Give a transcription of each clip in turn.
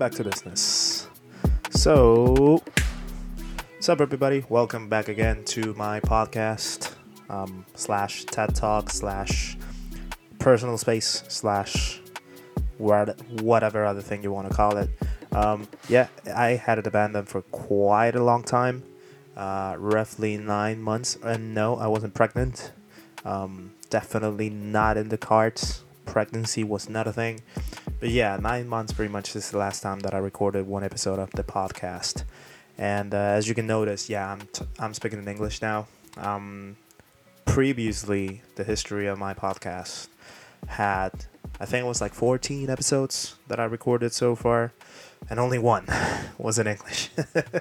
back to business. So, what's up, everybody? Welcome back again to my podcast um, slash TED Talk slash personal space slash whatever other thing you want to call it. Um, yeah, I had it abandoned for quite a long time, uh, roughly nine months. And no, I wasn't pregnant. Um, definitely not in the cards. Pregnancy was not a thing. But yeah, nine months pretty much is the last time that I recorded one episode of the podcast. And uh, as you can notice, yeah, I'm, t- I'm speaking in English now. Um, previously, the history of my podcast had, I think it was like 14 episodes that I recorded so far, and only one was in English.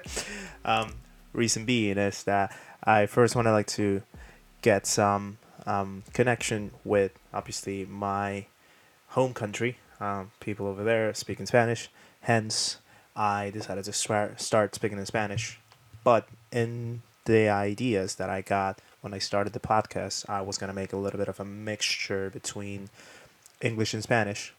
um, reason being is that I first want to like to get some um, connection with obviously my home country, um, people over there speaking Spanish. Hence, I decided to start speaking in Spanish. But in the ideas that I got when I started the podcast, I was going to make a little bit of a mixture between English and Spanish.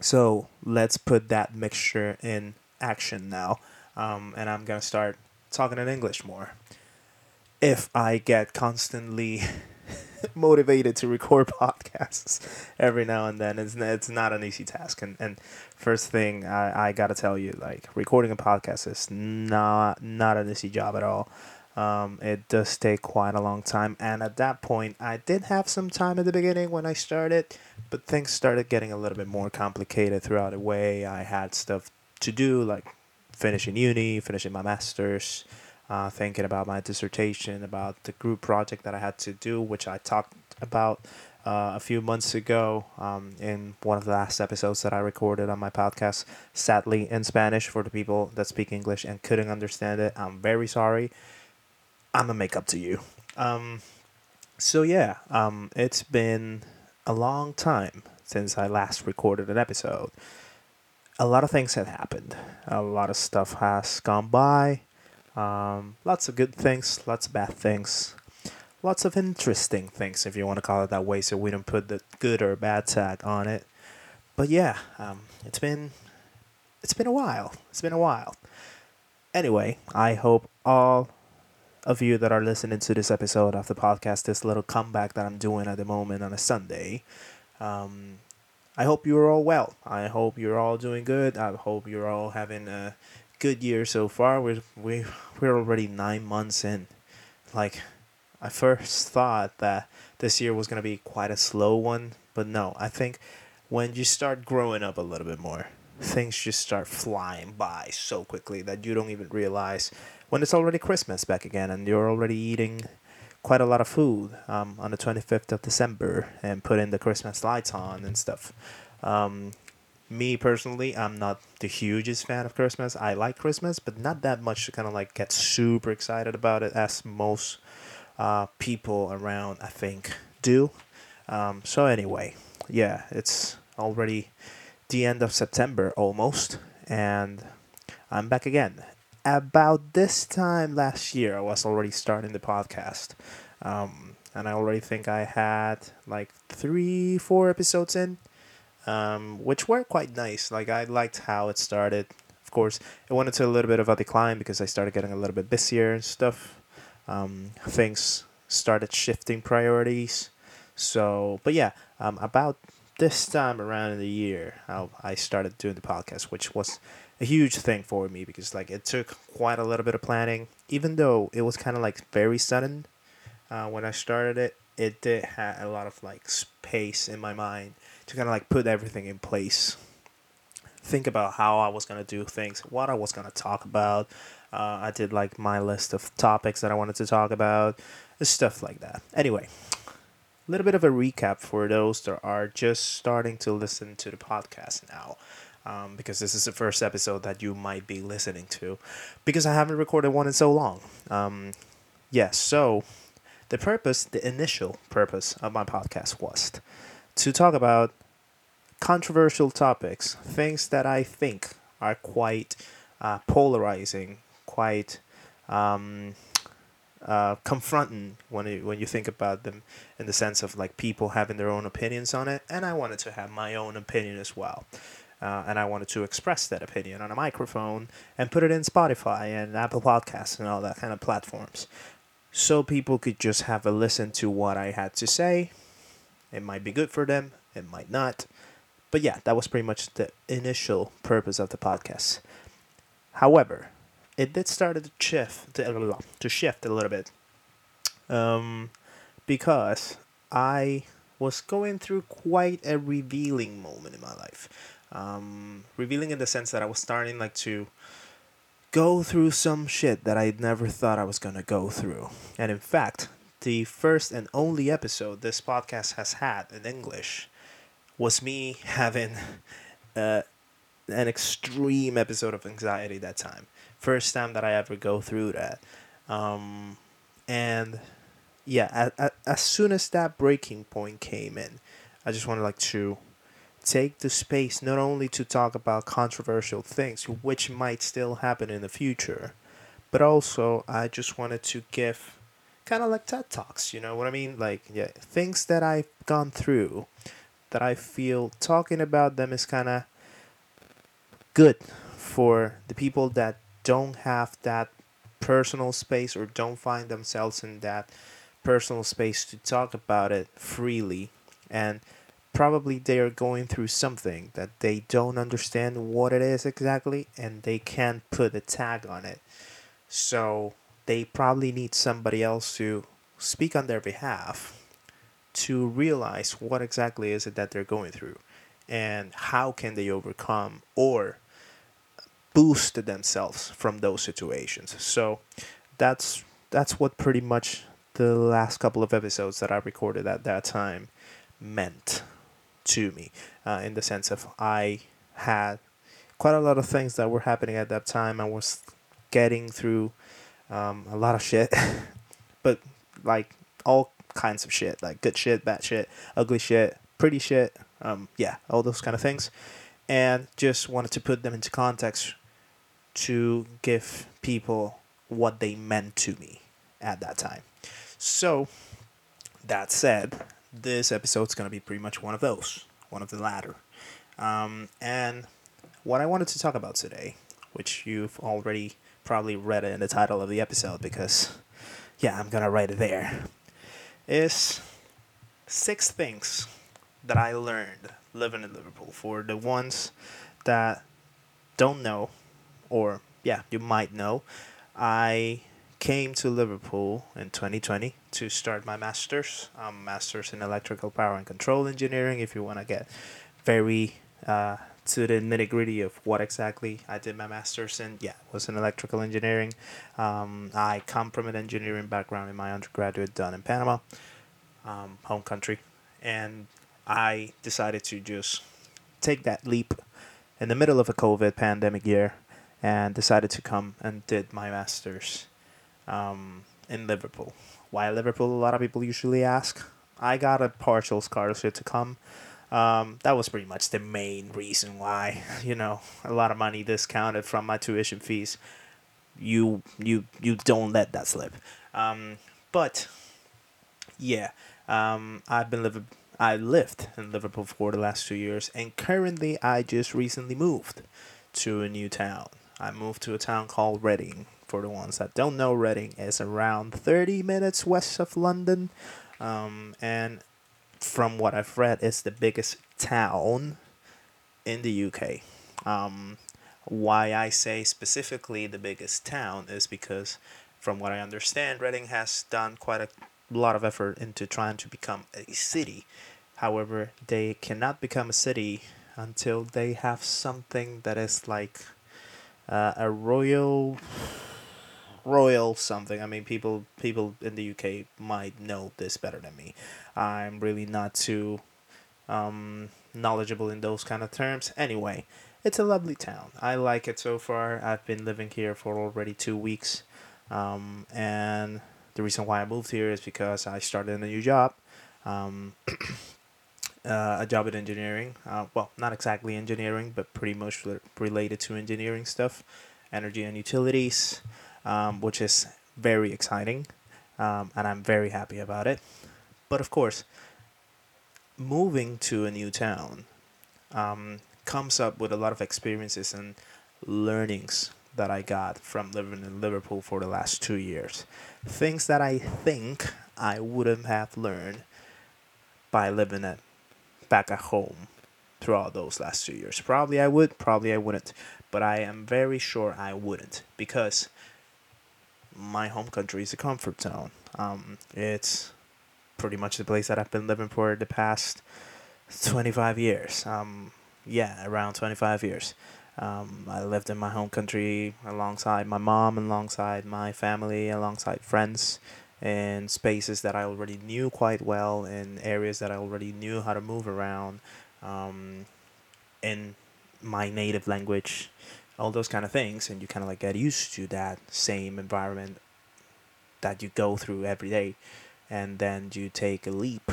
So let's put that mixture in action now. Um, and I'm going to start talking in English more. If I get constantly motivated to record podcasts every now and then. It's it's not an easy task. And and first thing I, I gotta tell you, like recording a podcast is not not an easy job at all. Um, it does take quite a long time, and at that point, I did have some time at the beginning when I started, but things started getting a little bit more complicated throughout the way. I had stuff to do, like finishing uni, finishing my masters, uh, thinking about my dissertation, about the group project that I had to do, which I talked about uh, a few months ago um, in one of the last episodes that I recorded on my podcast, sadly in Spanish for the people that speak English and couldn't understand it. I'm very sorry. I'm gonna make up to you. Um, so yeah, um, it's been a long time since I last recorded an episode. A lot of things have happened. A lot of stuff has gone by. Um, lots of good things, lots of bad things, lots of interesting things, if you want to call it that way, so we don't put the good or bad tag on it. But yeah, um, it's been it's been a while. It's been a while. Anyway, I hope all of you that are listening to this episode of the podcast, this little comeback that I'm doing at the moment on a Sunday, um, I hope you're all well. I hope you're all doing good. I hope you're all having a good year so far. We're we we're already nine months in. Like, I first thought that this year was gonna be quite a slow one, but no. I think when you start growing up a little bit more, things just start flying by so quickly that you don't even realize when it's already Christmas back again and you're already eating quite a lot of food um, on the 25th of December and putting the Christmas lights on and stuff. Um, me personally, I'm not the hugest fan of Christmas. I like Christmas, but not that much to kind of like get super excited about it as most uh, people around, I think, do. Um, so, anyway, yeah, it's already the end of September almost, and I'm back again. About this time last year, I was already starting the podcast. Um, and I already think I had like three, four episodes in um, which were quite nice. Like I liked how it started. Of course, it went into a little bit of a decline because I started getting a little bit busier and stuff. Um, things started shifting priorities. So, but yeah, um, about this time around in the year, I, I started doing the podcast, which was a huge thing for me because like it took quite a little bit of planning. Even though it was kind of like very sudden uh, when I started it, it did have a lot of like space in my mind to kind of like put everything in place. Think about how I was gonna do things, what I was gonna talk about. Uh, I did like my list of topics that I wanted to talk about, stuff like that. Anyway, a little bit of a recap for those that are just starting to listen to the podcast now. Um, because this is the first episode that you might be listening to, because I haven't recorded one in so long. Um, yes, yeah, so the purpose, the initial purpose of my podcast was to talk about controversial topics, things that I think are quite uh, polarizing, quite um, uh, confronting when you, when you think about them in the sense of like people having their own opinions on it, and I wanted to have my own opinion as well. uh, and I wanted to express that opinion on a microphone and put it in Spotify and Apple Podcasts and all that kind of platforms. So people could just have a listen to what I had to say. It might be good for them, it might not. But yeah, that was pretty much the initial purpose of the podcast. However, it did start to shift to, shift a little bit. Um, because I was going through quite a revealing moment in my life. Um, revealing in the sense that I was starting like to go through some shit that I never thought I was gonna go through. And in fact, the first and only episode this podcast has had in English was me having uh, an extreme episode of anxiety that time. First time that I ever go through that. Um, and yeah, as soon as that breaking point came in, I just wanted like to take the space not only to talk about controversial things, which might still happen in the future, but also I just wanted to give kind of like TED Talks, you know what I mean? Like, yeah, things that I've gone through that I feel talking about them is kind of good for the people that don't have that personal space or don't find themselves in that personal space to talk about it freely and probably they are going through something that they don't understand what it is exactly and they can't put a tag on it so they probably need somebody else to speak on their behalf to realize what exactly is it that they're going through and how can they overcome or boost themselves from those situations so that's that's what pretty much the last couple of episodes that I recorded at that time meant to me, uh, in the sense of I had quite a lot of things that were happening at that time. I was getting through um, a lot of shit, but like all kinds of shit, like good shit, bad shit, ugly shit, pretty shit, um, yeah, all those kind of things, and just wanted to put them into context to give people what they meant to me at that time. So, that said, this episode's to be pretty much one of those, one of the latter. Um, and what I wanted to talk about today, which you've already probably read it in the title of the episode because, yeah, I'm to write it there, is six things that I learned living in Liverpool. For the ones that don't know, or yeah, you might know, I came to Liverpool in 2020 to start my master's, um, master's in electrical power and control engineering. If you want to get very uh, to the nitty gritty of what exactly I did my master's in, yeah, was in electrical engineering. Um, I come from an engineering background in my undergraduate done in Panama, um, home country, and I decided to just take that leap in the middle of a COVID pandemic year and decided to come and did my master's um, in Liverpool. Why Liverpool? A lot of people usually ask. I got a partial scholarship to come. Um, that was pretty much the main reason why. You know, a lot of money discounted from my tuition fees. You you you don't let that slip. Um, but yeah, um, I've been living. I lived in Liverpool for the last two years, and currently I just recently moved to a new town. I moved to a town called Reading, for the ones that don't know, Reading is around 30 minutes west of London. Um, and from what I've read, it's the biggest town in the UK. Um, why I say specifically the biggest town is because, from what I understand, Reading has done quite a lot of effort into trying to become a city. However, they cannot become a city until they have something that is like uh, a royal royal something. I mean, people people in the UK might know this better than me. I'm really not too um, knowledgeable in those kind of terms. Anyway, it's a lovely town. I like it so far. I've been living here for already two weeks, um, and the reason why I moved here is because I started a new job. Um, uh, a job in engineering. Uh, well, not exactly engineering, but pretty much related to engineering stuff, energy and utilities um, which is very exciting, um, and I'm very happy about it. But of course, moving to a new town um, comes up with a lot of experiences and learnings that I got from living in Liverpool for the last two years. Things that I think I wouldn't have learned by living at back at home throughout those last two years. Probably I would, probably I wouldn't, but I am very sure I wouldn't because my home country is a comfort zone. Um, it's pretty much the place that I've been living for the past 25 years. Um, yeah, around 25 years. Um, I lived in my home country alongside my mom, alongside my family, alongside friends, in spaces that I already knew quite well, in areas that I already knew how to move around, um, in my native language, all those kind of things, and you kind of like get used to that same environment that you go through every day, and then you take a leap,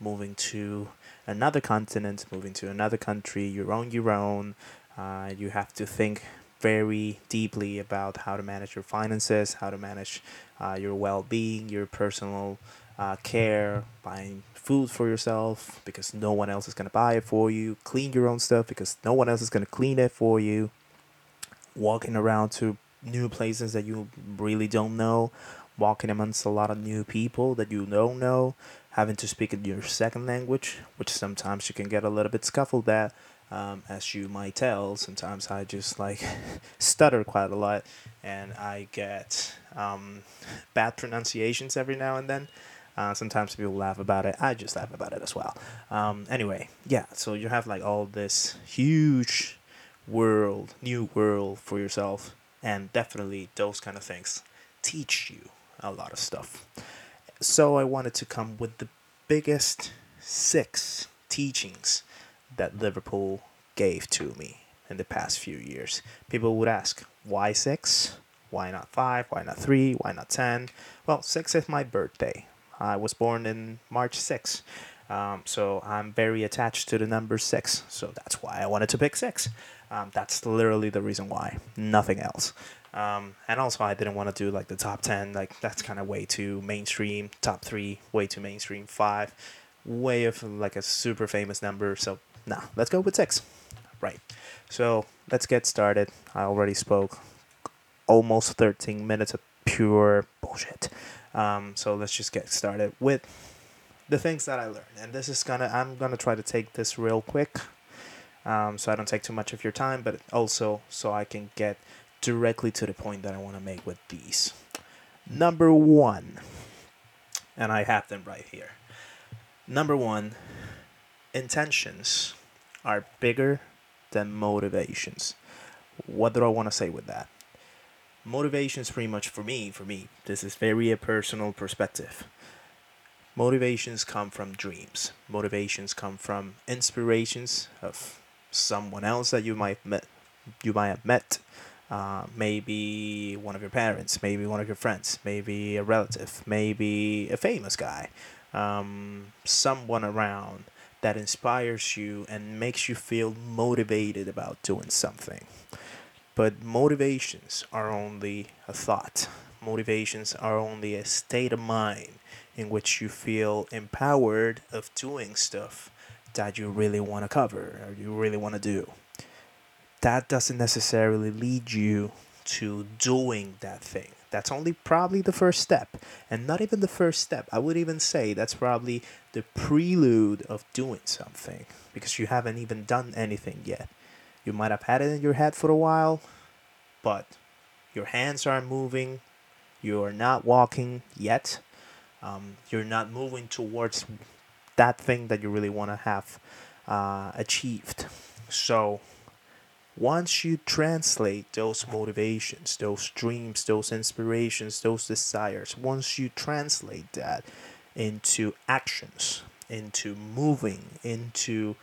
moving to another continent, moving to another country, your own, your own. Uh, you have to think very deeply about how to manage your finances, how to manage uh, your well being, your personal uh, care, buying food for yourself because no one else is going to buy it for you, clean your own stuff because no one else is going to clean it for you, walking around to new places that you really don't know, walking amongst a lot of new people that you don't know, having to speak in your second language, which sometimes you can get a little bit scuffled at. Um, as you might tell, sometimes I just like stutter quite a lot and I get um, bad pronunciations every now and then. Uh, sometimes people laugh about it. I just laugh about it as well. Um, anyway, yeah, so you have like all this huge world, new world for yourself, and definitely those kind of things teach you a lot of stuff. So I wanted to come with the biggest six teachings that Liverpool gave to me in the past few years. People would ask, why six? Why not five? Why not three? Why not ten? Well, six is my birthday. I was born in March 6th. Um, so I'm very attached to the number six. So that's why I wanted to pick six. Um, that's literally the reason why, nothing else. Um, and also, I didn't want to do like the top 10, like that's kind of way too mainstream. Top three, way too mainstream. Five, way of like a super famous number. So, nah, let's go with six. Right. So, let's get started. I already spoke almost 13 minutes of pure bullshit. Um, so, let's just get started with the things that I learned. And this is gonna, I'm gonna try to take this real quick. Um, so I don't take too much of your time, but also so I can get directly to the point that I want to make with these. Number one, and I have them right here. Number one, intentions are bigger than motivations. What do I want to say with that? Motivations, pretty much for me, for me, this is very a personal perspective. Motivations come from dreams. Motivations come from inspirations of someone else that you might met, you might have met uh, maybe one of your parents, maybe one of your friends, maybe a relative, maybe a famous guy, um, someone around that inspires you and makes you feel motivated about doing something. But motivations are only a thought. Motivations are only a state of mind in which you feel empowered of doing stuff that you really want to cover or you really want to do that doesn't necessarily lead you to doing that thing. That's only probably the first step. And not even the first step. I would even say that's probably the prelude of doing something because you haven't even done anything yet. You might have had it in your head for a while, but your hands aren't moving. You're not walking yet. Um, you're not moving towards that thing that you really want to have uh, achieved. So, once you translate those motivations, those dreams, those inspirations, those desires, once you translate that into actions, into moving, into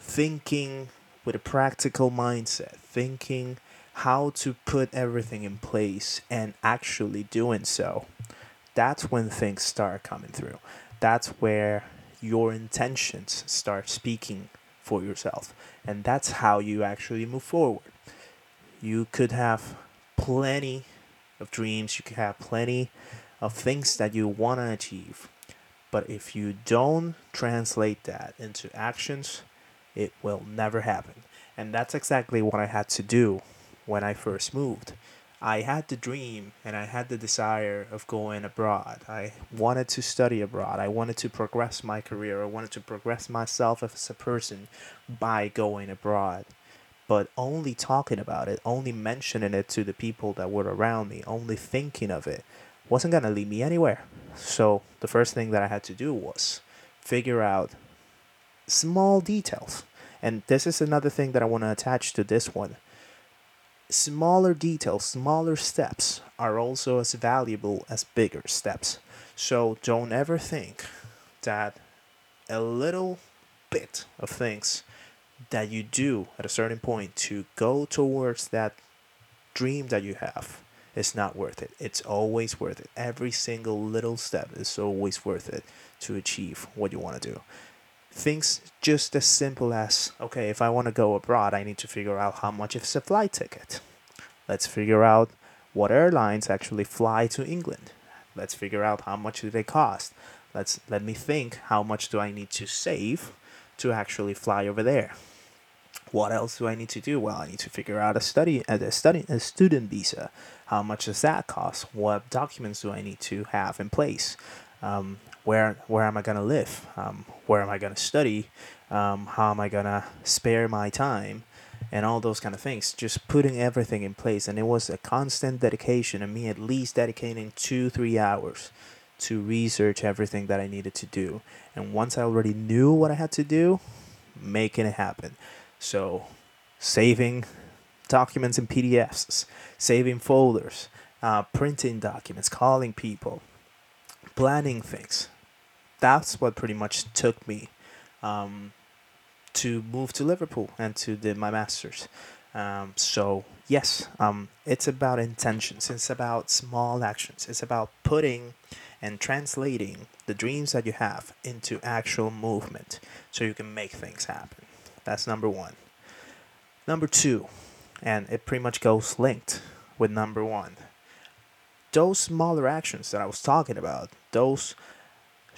thinking with a practical mindset, thinking how to put everything in place and actually doing so, that's when things start coming through. That's where your intentions start speaking for yourself. And that's how you actually move forward. You could have plenty of dreams, you could have plenty of things that you want to achieve. But if you don't translate that into actions, it will never happen. And that's exactly what I had to do when I first moved. I had the dream and I had the desire of going abroad. I wanted to study abroad. I wanted to progress my career. I wanted to progress myself as a person by going abroad. But only talking about it, only mentioning it to the people that were around me, only thinking of it, wasn't going to lead me anywhere. So the first thing that I had to do was figure out small details. And this is another thing that I want to attach to this one smaller details, smaller steps are also as valuable as bigger steps. So don't ever think that a little bit of things that you do at a certain point to go towards that dream that you have is not worth it. It's always worth it. Every single little step is always worth it to achieve what you want to do things just as simple as okay, if I want to go abroad, I need to figure out how much is a flight ticket. Let's figure out what airlines actually fly to England. Let's figure out how much do they cost. Let's let me think how much do I need to save to actually fly over there. What else do I need to do? Well, I need to figure out a study a study a student visa. How much does that cost? What documents do I need to have in place? Um, where where am I gonna live? Um, where am I gonna study? Um, how am I gonna spare my time? And all those kind of things. Just putting everything in place, and it was a constant dedication, and me at least dedicating two three hours to research everything that I needed to do. And once I already knew what I had to do, making it happen. So, saving documents in PDFs, saving folders, uh, printing documents, calling people, planning things. That's what pretty much took me um, to move to Liverpool and to do my masters. Um, so yes, um, it's about intentions. It's about small actions. It's about putting and translating the dreams that you have into actual movement, so you can make things happen. That's number one. Number two, and it pretty much goes linked with number one those smaller actions that I was talking about, those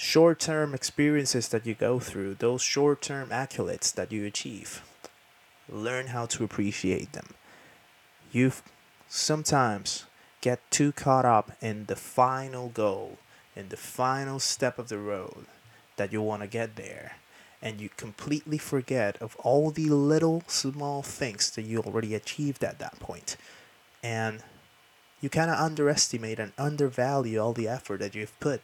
short term experiences that you go through, those short term accolades that you achieve, learn how to appreciate them. You sometimes get too caught up in the final goal, in the final step of the road that you want to get there. And you completely forget of all the little small things that you already achieved at that point. And you kind of underestimate and undervalue all the effort that you've put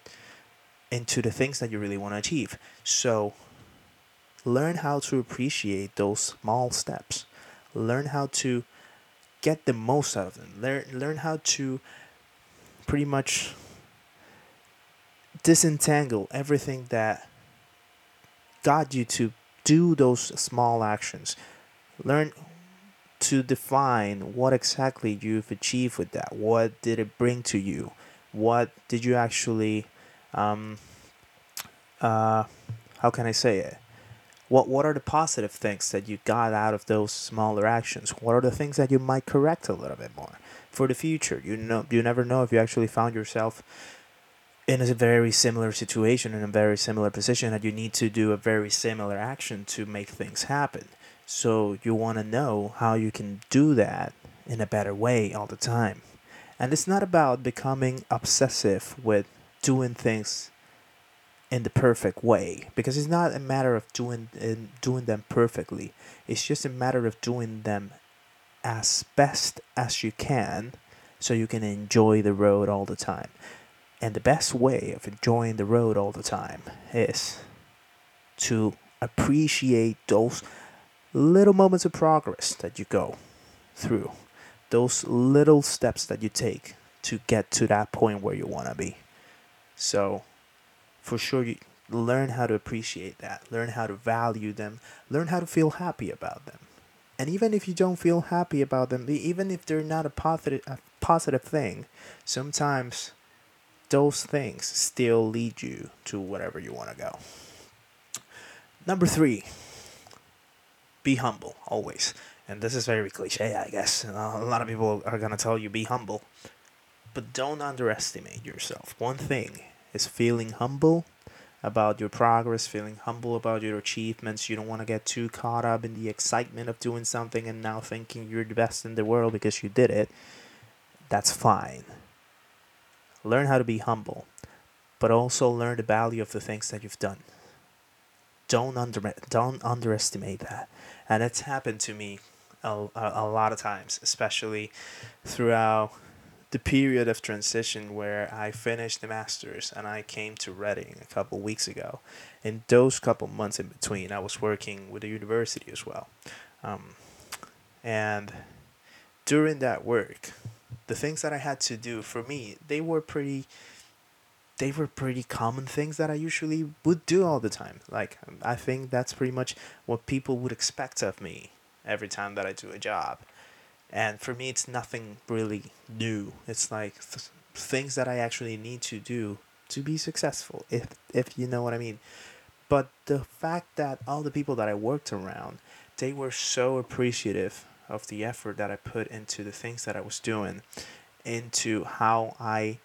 into the things that you really want to achieve. So, learn how to appreciate those small steps. Learn how to get the most out of them. Learn learn how to pretty much disentangle everything that got you to do those small actions. Learn to define what exactly you've achieved with that. What did it bring to you? What did you actually, um, uh, how can I say it? What What are the positive things that you got out of those smaller actions? What are the things that you might correct a little bit more for the future? You know, you never know if you actually found yourself in a very similar situation in a very similar position that you need to do a very similar action to make things happen so you want to know how you can do that in a better way all the time. And it's not about becoming obsessive with doing things in the perfect way because it's not a matter of doing in doing them perfectly. It's just a matter of doing them as best as you can so you can enjoy the road all the time. And the best way of enjoying the road all the time is to appreciate those little moments of progress that you go through, those little steps that you take to get to that point where you want to be. So, for sure, you learn how to appreciate that, learn how to value them, learn how to feel happy about them. And even if you don't feel happy about them, even if they're not a positive, a positive thing, sometimes those things still lead you to wherever you want to go. Number three, be humble always. And this is very cliche, I guess. a lot of people are gonna tell you be humble, but don't underestimate yourself. One thing is feeling humble about your progress, feeling humble about your achievements. You don't want to get too caught up in the excitement of doing something and now thinking you're the best in the world because you did it. That's fine. Learn how to be humble, but also learn the value of the things that you've done. Don't under don't underestimate that. And it's happened to me a, a, a lot of times, especially throughout the period of transition where I finished the masters and I came to Reading a couple weeks ago. In those couple months in between, I was working with the university as well, um, and during that work, the things that I had to do for me, they were pretty. They were pretty common things that I usually would do all the time. Like I think that's pretty much what people would expect of me every time that I do a job and for me it's nothing really new. It's like th- things that i actually need to do to be successful if if you know what i mean. But the fact that all the people that i worked around they were so appreciative of the effort that i put into the things that i was doing into how i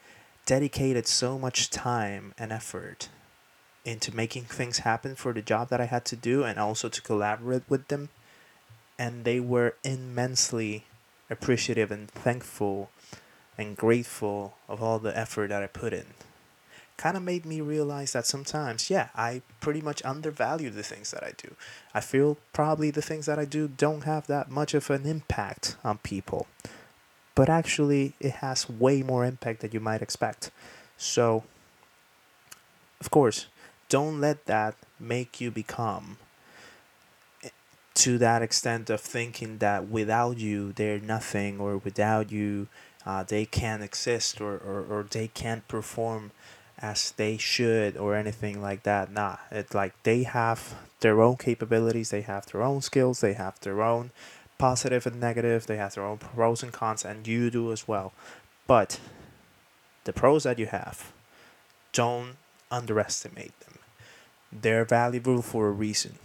dedicated so much time and effort into making things happen for the job that i had to do and also to collaborate with them. And they were immensely appreciative and thankful and grateful of all the effort that I put in. Kind of made me realize that sometimes, yeah, I pretty much undervalue the things that I do. I feel probably the things that I do don't have that much of an impact on people. But actually, it has way more impact than you might expect. So, of course, don't let that make you become to that extent of thinking that without you they're nothing or without you uh, they can't exist or, or, or they can't perform as they should or anything like that. Nah it's like they have their own capabilities they have their own skills they have their own positive and negative they have their own pros and cons and you do as well. But the pros that you have don't underestimate them. They're valuable for a reason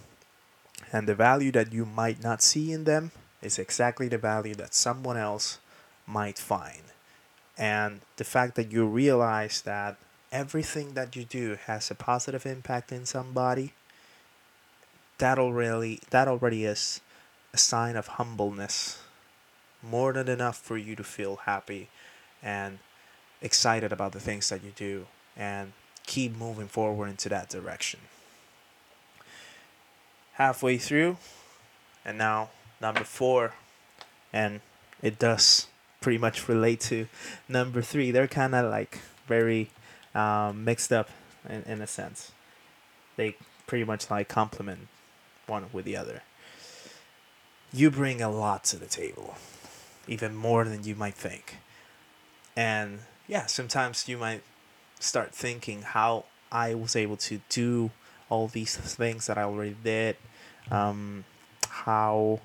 and the value that you might not see in them is exactly the value that someone else might find. And the fact that you realize that everything that you do has a positive impact in somebody, that already that already is a sign of humbleness. More than enough for you to feel happy and excited about the things that you do and keep moving forward into that direction halfway through, and now number four, and it does pretty much relate to number three. They're kind of like very um, mixed up in, in a sense. They pretty much like complement one with the other. You bring a lot to the table, even more than you might think. And yeah, sometimes you might start thinking how I was able to do all these things that I already did. Um, how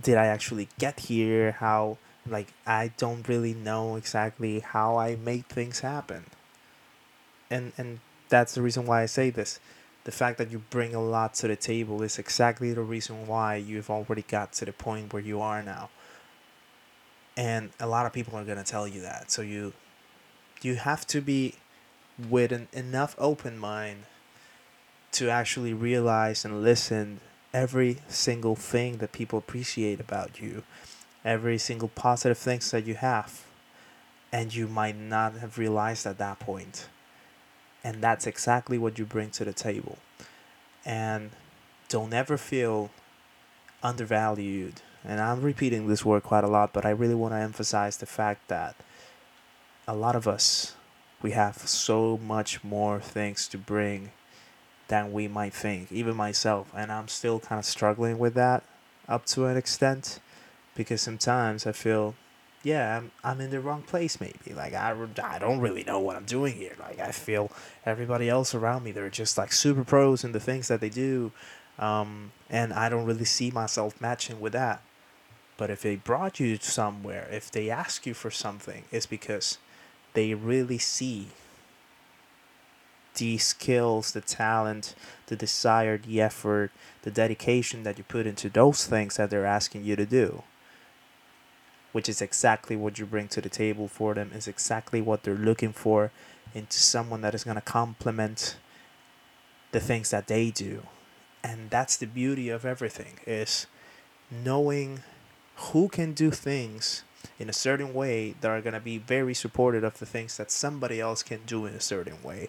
did I actually get here? How like I don't really know exactly how I made things happen. And and that's the reason why I say this. The fact that you bring a lot to the table is exactly the reason why you've already got to the point where you are now. And a lot of people are to tell you that. So you you have to be with an enough open mind to actually realize and listen every single thing that people appreciate about you, every single positive things that you have, and you might not have realized at that point. And that's exactly what you bring to the table. And don't ever feel undervalued. And I'm repeating this word quite a lot, but I really want to emphasize the fact that a lot of us, we have so much more things to bring than we might think, even myself. And I'm still kind of struggling with that up to an extent because sometimes I feel, yeah, I'm, I'm in the wrong place maybe. Like, I, I don't really know what I'm doing here. Like, I feel everybody else around me, they're just like super pros in the things that they do. Um, and I don't really see myself matching with that. But if they brought you somewhere, if they ask you for something, it's because they really see the skills, the talent, the desire, the effort, the dedication that you put into those things that they're asking you to do. Which is exactly what you bring to the table for them, is exactly what they're looking for into someone that is going to complement the things that they do and that's the beauty of everything is knowing who can do things in a certain way that are going to be very supportive of the things that somebody else can do in a certain way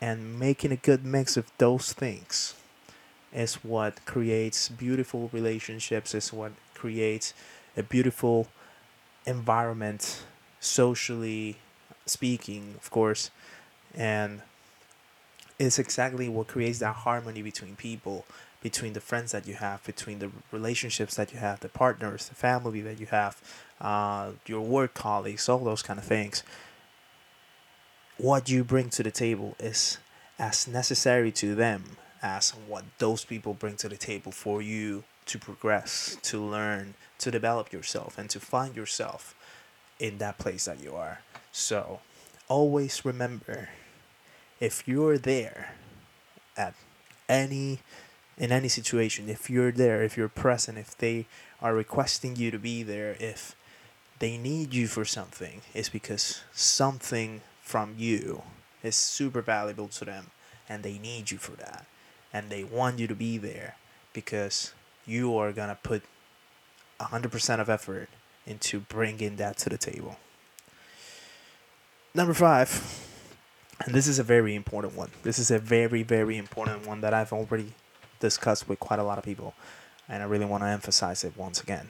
and making a good mix of those things is what creates beautiful relationships is what creates a beautiful environment socially speaking of course. And it's exactly what creates that harmony between people between the friends that you have between the relationships that you have the partners the family that you have uh, your work colleagues all those kind of things what you bring to the table is as necessary to them as what those people bring to the table for you to progress to learn to develop yourself and to find yourself in that place that you are. So always remember if you're there at any in any situation if you're there if you're present if they are requesting you to be there if they need you for something it's because something from you is super valuable to them and they need you for that and they want you to be there because you are going to put 100% of effort into bringing that to the table number 5 and this is a very important one. This is a very, very important one that I've already discussed with quite a lot of people. And I really want to emphasize it once again.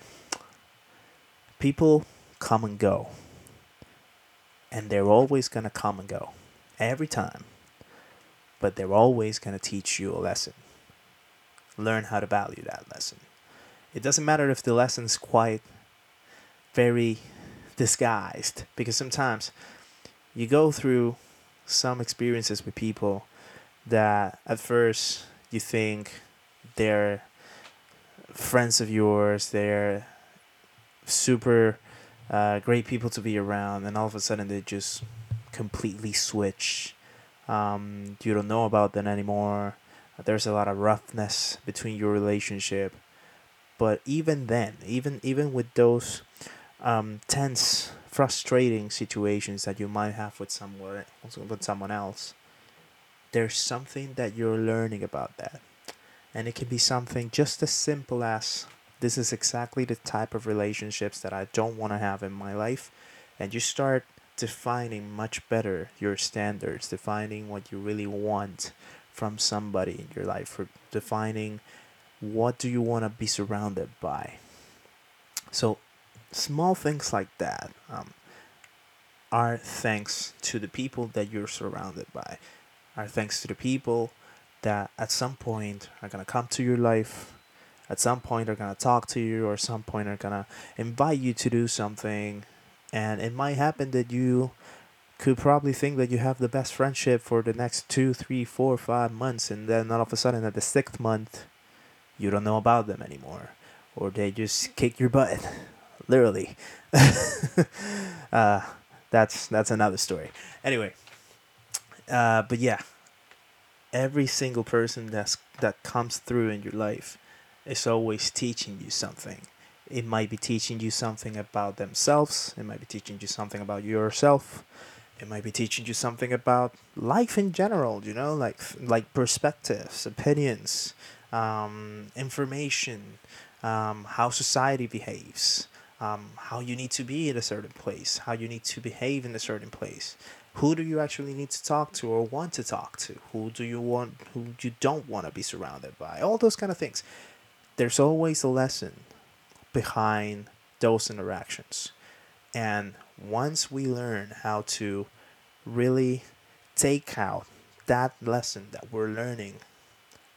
People come and go. And they're always going to come and go. Every time. But they're always going to teach you a lesson. Learn how to value that lesson. It doesn't matter if the lesson's quite very disguised. Because sometimes you go through some experiences with people that at first you think they're friends of yours, they're super uh, great people to be around, and all of a sudden they just completely switch. Um, you don't know about them anymore. There's a lot of roughness between your relationship, but even then, even even with those um, tense frustrating situations that you might have with someone with someone else there's something that you're learning about that and it can be something just as simple as this is exactly the type of relationships that I don't want to have in my life. And you start defining much better your standards defining what you really want from somebody in your life for defining what do you want to be surrounded by. So small things like that um, are thanks to the people that you're surrounded by, are thanks to the people that at some point are going to come to your life, at some point are going to talk to you, or some point are going to invite you to do something. And it might happen that you could probably think that you have the best friendship for the next two, three, four, five months, and then all of a sudden at the sixth month, you don't know about them anymore, or they just kick your butt literally. uh, that's that's another story. Anyway, uh, but yeah, every single person that's that comes through in your life is always teaching you something. It might be teaching you something about themselves. It might be teaching you something about yourself. It might be teaching you something about life in general. You know, like like perspectives, opinions, um, information, um, how society behaves um, how you need to be in a certain place, how you need to behave in a certain place. Who do you actually need to talk to or want to talk to? Who do you want, who you don't want to be surrounded by? All those kind of things. There's always a lesson behind those interactions. And once we learn how to really take out that lesson that we're learning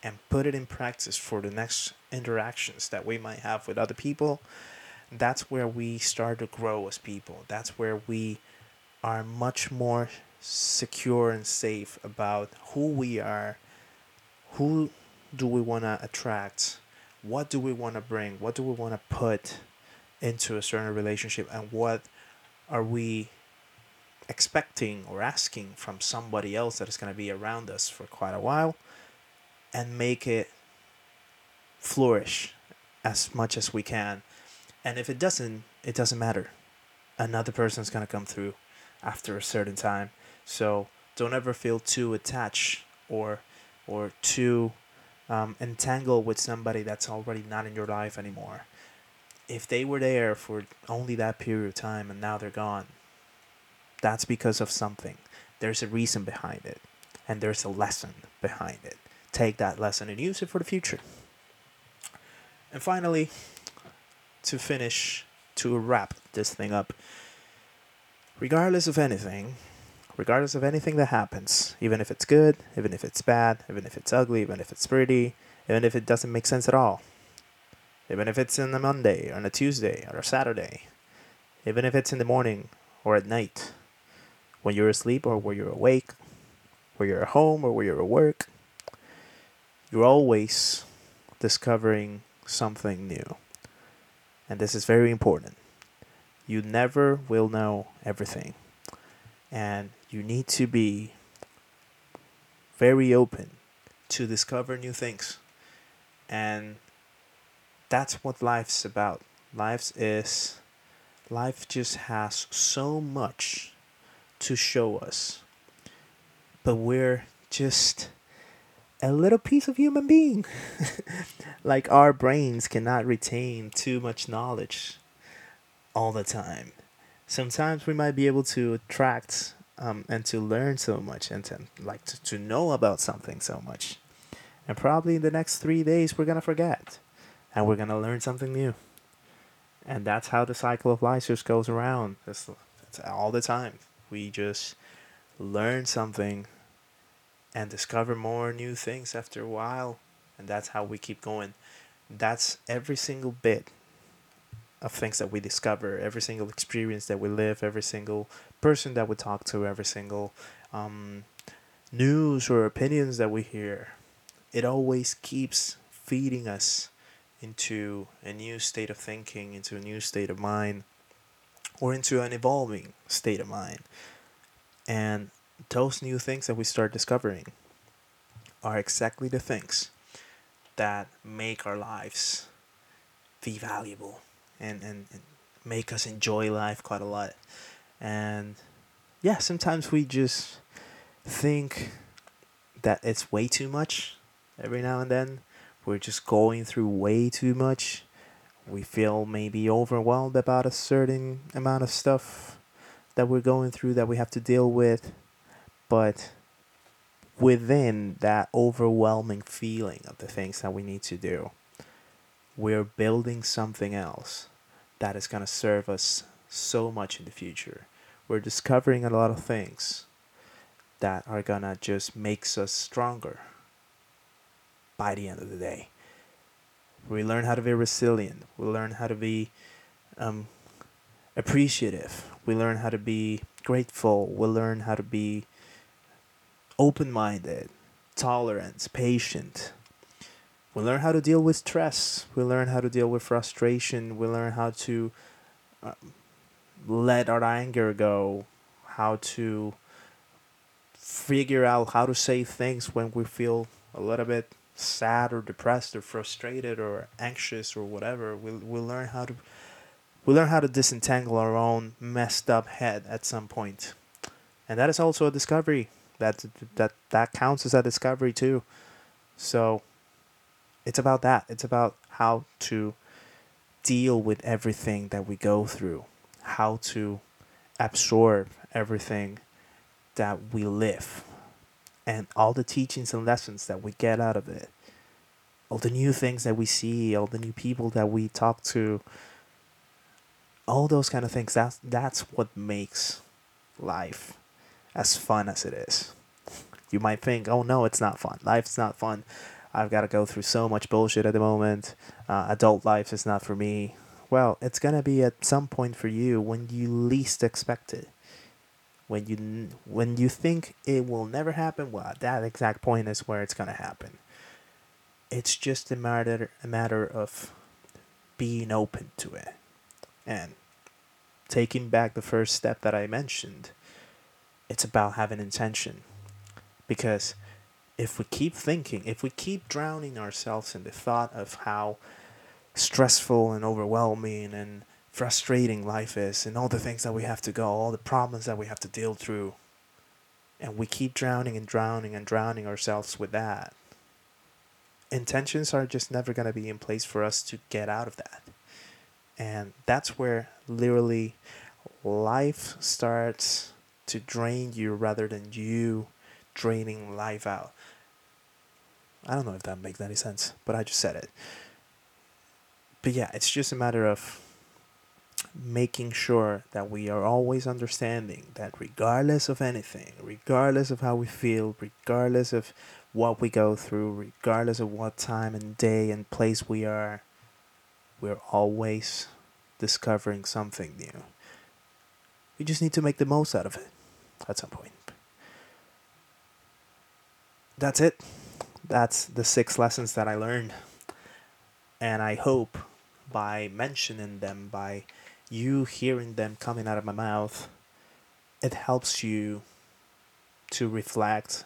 and put it in practice for the next interactions that we might have with other people, that's where we start to grow as people. That's where we are much more secure and safe about who we are, who do we want to attract, what do we want to bring, what do we want to put into a certain relationship, and what are we expecting or asking from somebody else that is going to be around us for quite a while and make it flourish as much as we can and if it doesn't, it doesn't matter. Another person's going to come through after a certain time. So don't ever feel too attached or or too um, entangled with somebody that's already not in your life anymore. If they were there for only that period of time and now they're gone, that's because of something. There's a reason behind it, and there's a lesson behind it. Take that lesson and use it for the future. And finally, to finish, to wrap this thing up, regardless of anything, regardless of anything that happens, even if it's good, even if it's bad, even if it's ugly, even if it's pretty, even if it doesn't make sense at all, even if it's in a Monday or on a Tuesday or a Saturday, even if it's in the morning or at night, when you're asleep or when you're awake, where you're at home or where you're at work, you're always discovering something new. And this is very important. You never will know everything. And you need to be very open to discover new things. And that's what life's about. Life is life just has so much to show us. But we're just a little piece of human being. like our brains cannot retain too much knowledge all the time. Sometimes we might be able to attract um, and to learn so much and to like to, to know about something so much. And probably in the next three days we're gonna forget. And we're gonna learn something new. And that's how the cycle of life just goes around. It's, it's all the time. We just learn something and discover more new things after a while. And that's how we keep going. That's every single bit of things that we discover, every single experience that we live, every single person that we talk to, every single um, news or opinions that we hear. It always keeps feeding us into a new state of thinking, into a new state of mind, or into an evolving state of mind. And those new things that we start discovering are exactly the things that make our lives be valuable and, and, and make us enjoy life quite a lot. And yeah, sometimes we just think that it's way too much every now and then. We're just going through way too much. We feel maybe overwhelmed about a certain amount of stuff that we're going through that we have to deal with. But within that overwhelming feeling of the things that we need to do, we're building something else that is going to serve us so much in the future. We're discovering a lot of things that are going to just makes us stronger by the end of the day. We learn how to be resilient. We learn how to be um, appreciative. We learn how to be grateful. We learn how to be open minded, tolerant, patient. We learn how to deal with stress. We learn how to deal with frustration. We learn how to uh, let our anger go, how to figure out how to say things when we feel a little bit sad or depressed or frustrated or anxious or whatever. We we learn how to we learn how to disentangle our own messed up head at some. And that is also a discovery. That that that counts as a discovery too. So it's about that. It's about how to deal with everything that we go through, how to absorb everything that we live, and all the teachings and lessons that we get out of it, all the new things that we see, all the new people that we talk to, all those kind of things. That's that's what makes life as fun as it is. You might think, oh no, it's not fun. Life's not fun. I've got to go through so much bullshit at the moment. Uh, adult life is not for me. Well, it's gonna be at some point for you when you least expect it. When you when you think it will never happen, well, that exact point is where it's gonna happen. It's just a matter a matter of being open to it and taking back the first step that I mentioned. It's about having intention because if we keep thinking, if we keep drowning ourselves in the thought of how stressful and overwhelming and frustrating life is and all the things that we have to go, all the problems that we have to deal through, and we keep drowning and drowning and drowning ourselves with that, intentions are just never going to be in place for us to get out of that. And that's where literally life starts to drain you rather than you draining life out. I don't know if that makes any sense, but I just said it. But yeah, it's just a matter of making sure that we are always understanding that regardless of anything, regardless of how we feel, regardless of what we go through, regardless of what time and day and place we are, we're always discovering something new. We just need to make the most out of it at some point. That's it. That's the six lessons that I learned. And I hope by mentioning them, by you hearing them coming out of my mouth, it helps you to reflect,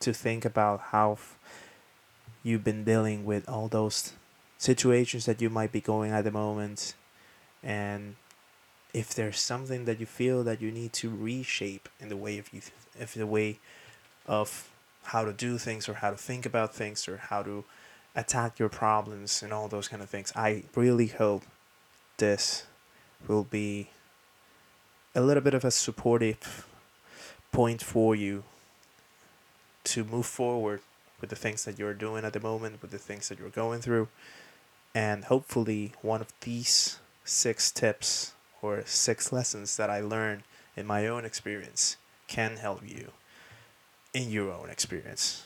to think about how you've been dealing with all those situations that you might be going at the moment and if there's something that you feel that you need to reshape in the way of you if the way of how to do things or how to think about things or how to attack your problems and all those kind of things i really hope this will be a little bit of a supportive point for you to move forward with the things that you're doing at the moment, with the things that you're going through. And hopefully, one of these six tips or six lessons that I learned in my own experience can help you in your own experience.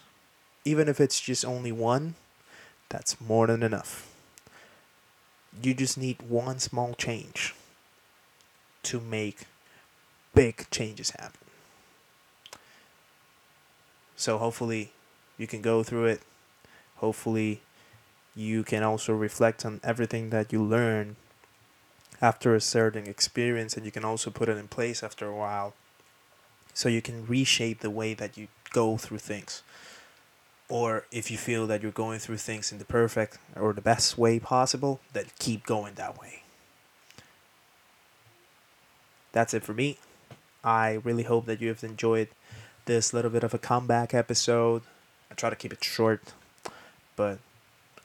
Even if it's just only one, that's more than enough. You just need one small change to make big changes happen. So hopefully you can go through it. Hopefully you can also reflect on everything that you learn after a certain experience and you can also put it in place after a while so you can reshape the way that you go through things or if you feel that you're going through things in the perfect or the best way possible then keep going that way that's it for me. I really hope that you have enjoyed this little bit of a comeback episode. I try to keep it short, but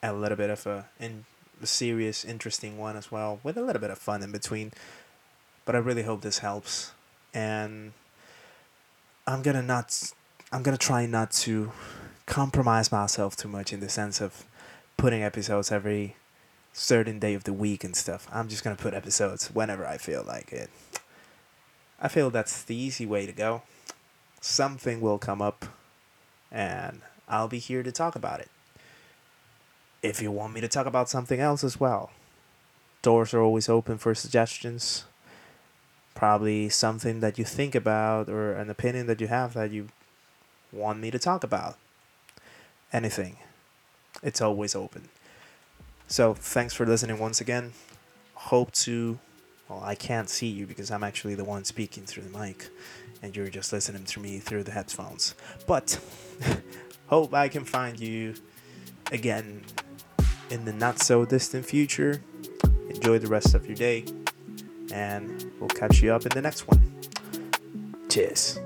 a little bit of a, in, a serious, interesting one as well, with a little bit of fun in between. But I really hope this helps, and I'm gonna not, I'm gonna try not to compromise myself too much in the sense of putting episodes every certain day of the week and stuff. I'm just gonna put episodes whenever I feel like it. I feel that's the easy way to go. Something will come up, and I'll be here to talk about it. If you want me to talk about something else as well, doors are always open for suggestions. Probably something that you think about or an opinion that you have that you want me to talk about. Anything. It's always open. So, thanks for listening once again. Hope to well, I can't see you because I'm actually the one speaking through the mic and you're just listening to me through the headphones. But hope I can find you again in the not so distant future. Enjoy the rest of your day and we'll catch you up in the next one. Cheers.